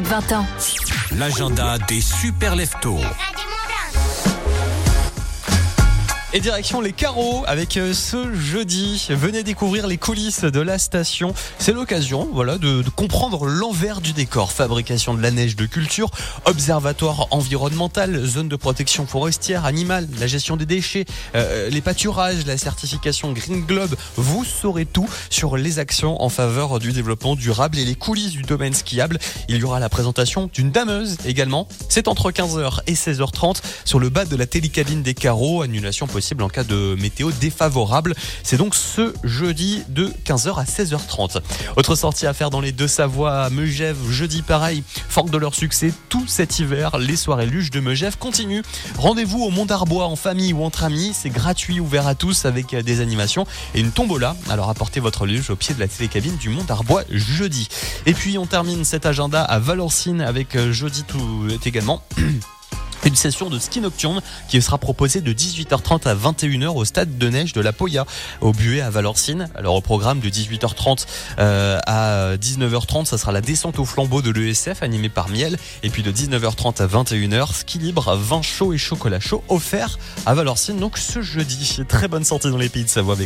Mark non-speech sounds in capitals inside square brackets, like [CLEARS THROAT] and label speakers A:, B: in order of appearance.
A: de 20 ans.
B: L'agenda des super leftos.
C: Et direction les carreaux avec euh, ce jeudi. Venez découvrir les coulisses de la station. C'est l'occasion, voilà, de, comprendre l'envers du décor. Fabrication de la neige de culture, observatoire environnemental, zone de protection forestière, animale, la gestion des déchets, euh, les pâturages, la certification Green Globe. Vous saurez tout sur les actions en faveur du développement durable et les coulisses du domaine skiable. Il y aura la présentation d'une dameuse également. C'est entre 15h et 16h30 sur le bas de la télécabine des carreaux. Annulation possible en cas de météo défavorable. C'est donc ce jeudi de 15h à 16h30. Autre sortie à faire dans les deux Savoie à Megève, jeudi pareil, forte de leur succès tout cet hiver. Les soirées luches de Megève continuent. Rendez-vous au Mont d'Arbois en famille ou entre amis. C'est gratuit, ouvert à tous avec des animations et une tombola. Alors apportez votre luge au pied de la télécabine du Mont d'Arbois jeudi. Et puis on termine cet agenda à Valencine avec euh, jeudi tout également. [CLEARS THROAT] une session de ski nocturne qui sera proposée de 18h30 à 21h au stade de neige de la Poya au Buet à Valorcine. Alors au programme de 18h30 euh, à 19h30, ça sera la descente au flambeau de l'ESF animée par Miel et puis de 19h30 à 21h, ski libre, vin chaud et chocolat chaud offert à Valorcine donc ce jeudi. Très bonne sortie dans les pays de Savoie avec